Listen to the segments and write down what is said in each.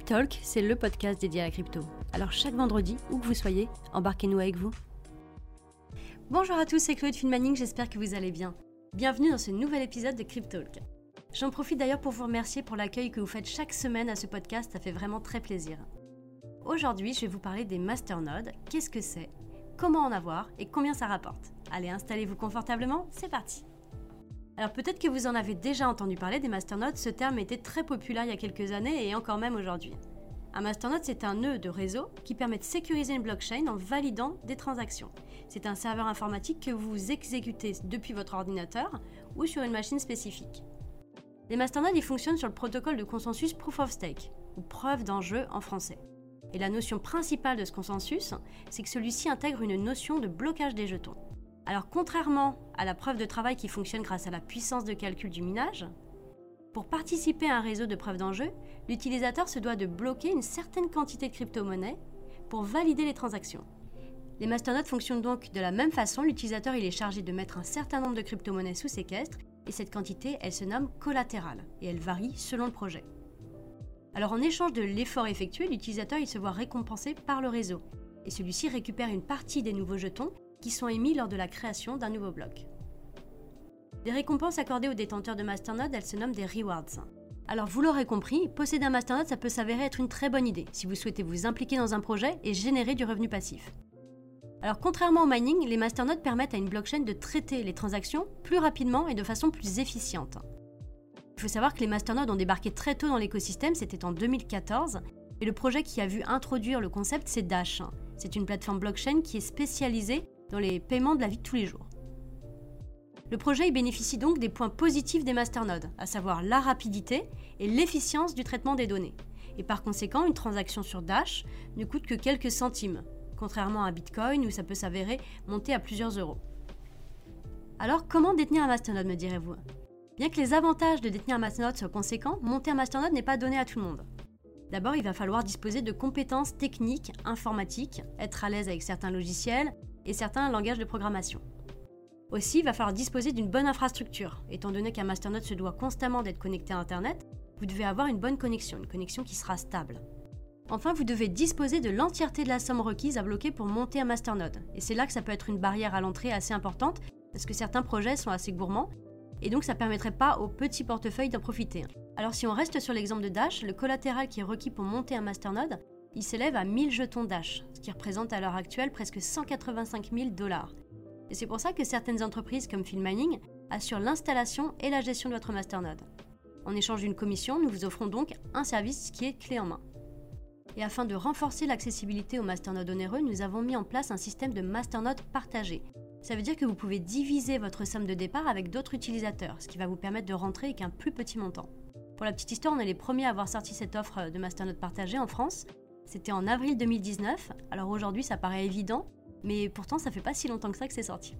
Cryptalk, c'est le podcast dédié à la crypto. Alors chaque vendredi, où que vous soyez, embarquez-nous avec vous. Bonjour à tous, c'est Chloé de Finmanning, j'espère que vous allez bien. Bienvenue dans ce nouvel épisode de Cryptalk. J'en profite d'ailleurs pour vous remercier pour l'accueil que vous faites chaque semaine à ce podcast, ça fait vraiment très plaisir. Aujourd'hui, je vais vous parler des masternodes, qu'est-ce que c'est, comment en avoir et combien ça rapporte. Allez, installez-vous confortablement, c'est parti. Alors peut-être que vous en avez déjà entendu parler des masternodes, ce terme était très populaire il y a quelques années et encore même aujourd'hui. Un masternode, c'est un nœud de réseau qui permet de sécuriser une blockchain en validant des transactions. C'est un serveur informatique que vous exécutez depuis votre ordinateur ou sur une machine spécifique. Les masternodes fonctionnent sur le protocole de consensus Proof of Stake, ou preuve d'enjeu en français. Et la notion principale de ce consensus, c'est que celui-ci intègre une notion de blocage des jetons. Alors contrairement à la preuve de travail qui fonctionne grâce à la puissance de calcul du minage, pour participer à un réseau de preuve d'enjeu, l'utilisateur se doit de bloquer une certaine quantité de crypto-monnaies pour valider les transactions. Les masternodes fonctionnent donc de la même façon, l'utilisateur il est chargé de mettre un certain nombre de crypto-monnaies sous séquestre et cette quantité elle se nomme collatérale et elle varie selon le projet. Alors en échange de l'effort effectué, l'utilisateur il se voit récompensé par le réseau et celui-ci récupère une partie des nouveaux jetons qui sont émis lors de la création d'un nouveau bloc. Les récompenses accordées aux détenteurs de Masternode, elles se nomment des rewards. Alors vous l'aurez compris, posséder un Masternode, ça peut s'avérer être une très bonne idée si vous souhaitez vous impliquer dans un projet et générer du revenu passif. Alors contrairement au mining, les masternodes permettent à une blockchain de traiter les transactions plus rapidement et de façon plus efficiente. Il faut savoir que les masternodes ont débarqué très tôt dans l'écosystème, c'était en 2014, et le projet qui a vu introduire le concept, c'est Dash. C'est une plateforme blockchain qui est spécialisée dans les paiements de la vie de tous les jours. Le projet bénéficie donc des points positifs des masternodes, à savoir la rapidité et l'efficience du traitement des données. Et par conséquent, une transaction sur Dash ne coûte que quelques centimes, contrairement à Bitcoin où ça peut s'avérer monter à plusieurs euros. Alors comment détenir un masternode me direz-vous? Bien que les avantages de détenir un masternode soient conséquents, monter un masternode n'est pas donné à tout le monde. D'abord, il va falloir disposer de compétences techniques, informatiques, être à l'aise avec certains logiciels, et certains langages de programmation. Aussi, il va falloir disposer d'une bonne infrastructure. Étant donné qu'un masternode se doit constamment d'être connecté à Internet, vous devez avoir une bonne connexion, une connexion qui sera stable. Enfin, vous devez disposer de l'entièreté de la somme requise à bloquer pour monter un masternode. Et c'est là que ça peut être une barrière à l'entrée assez importante, parce que certains projets sont assez gourmands, et donc ça ne permettrait pas aux petits portefeuilles d'en profiter. Alors si on reste sur l'exemple de Dash, le collatéral qui est requis pour monter un masternode, il s'élève à 1000 jetons Dash, ce qui représente à l'heure actuelle presque 185 000 dollars. Et c'est pour ça que certaines entreprises comme Filmining assurent l'installation et la gestion de votre masternode. En échange d'une commission, nous vous offrons donc un service qui est clé en main. Et afin de renforcer l'accessibilité aux masternodes onéreux, nous avons mis en place un système de masternodes partagé. Ça veut dire que vous pouvez diviser votre somme de départ avec d'autres utilisateurs, ce qui va vous permettre de rentrer avec un plus petit montant. Pour la petite histoire, on est les premiers à avoir sorti cette offre de masternode partagé en France, c'était en avril 2019, alors aujourd'hui ça paraît évident, mais pourtant ça fait pas si longtemps que ça que c'est sorti.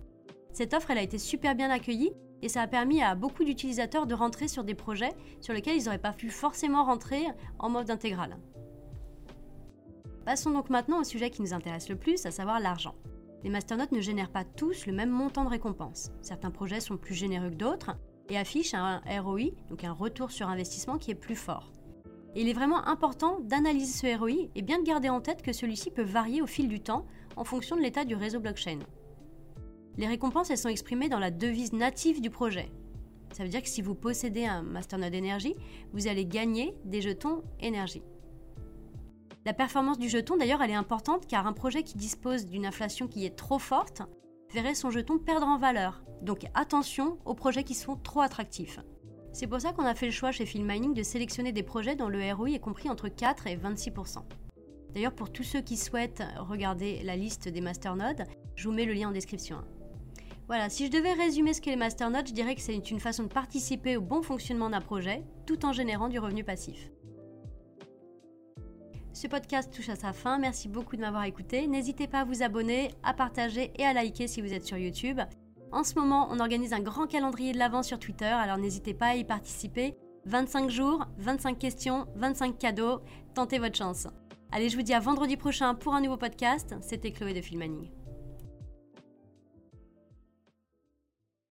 Cette offre elle a été super bien accueillie et ça a permis à beaucoup d'utilisateurs de rentrer sur des projets sur lesquels ils n'auraient pas pu forcément rentrer en mode intégral. Passons donc maintenant au sujet qui nous intéresse le plus, à savoir l'argent. Les masternodes ne génèrent pas tous le même montant de récompense. Certains projets sont plus généreux que d'autres et affichent un ROI, donc un retour sur investissement qui est plus fort il est vraiment important d'analyser ce ROI et bien de garder en tête que celui-ci peut varier au fil du temps en fonction de l'état du réseau blockchain. Les récompenses, elles sont exprimées dans la devise native du projet. Ça veut dire que si vous possédez un masternode énergie, vous allez gagner des jetons énergie. La performance du jeton, d'ailleurs, elle est importante car un projet qui dispose d'une inflation qui est trop forte verrait son jeton perdre en valeur. Donc attention aux projets qui sont trop attractifs. C'est pour ça qu'on a fait le choix chez Filmining de sélectionner des projets dont le ROI est compris entre 4 et 26%. D'ailleurs, pour tous ceux qui souhaitent regarder la liste des masternodes, je vous mets le lien en description. Voilà, si je devais résumer ce qu'est les masternodes, je dirais que c'est une façon de participer au bon fonctionnement d'un projet tout en générant du revenu passif. Ce podcast touche à sa fin, merci beaucoup de m'avoir écouté. N'hésitez pas à vous abonner, à partager et à liker si vous êtes sur YouTube. En ce moment, on organise un grand calendrier de l'Avent sur Twitter, alors n'hésitez pas à y participer. 25 jours, 25 questions, 25 cadeaux, tentez votre chance. Allez, je vous dis à vendredi prochain pour un nouveau podcast. C'était Chloé de Filmaning.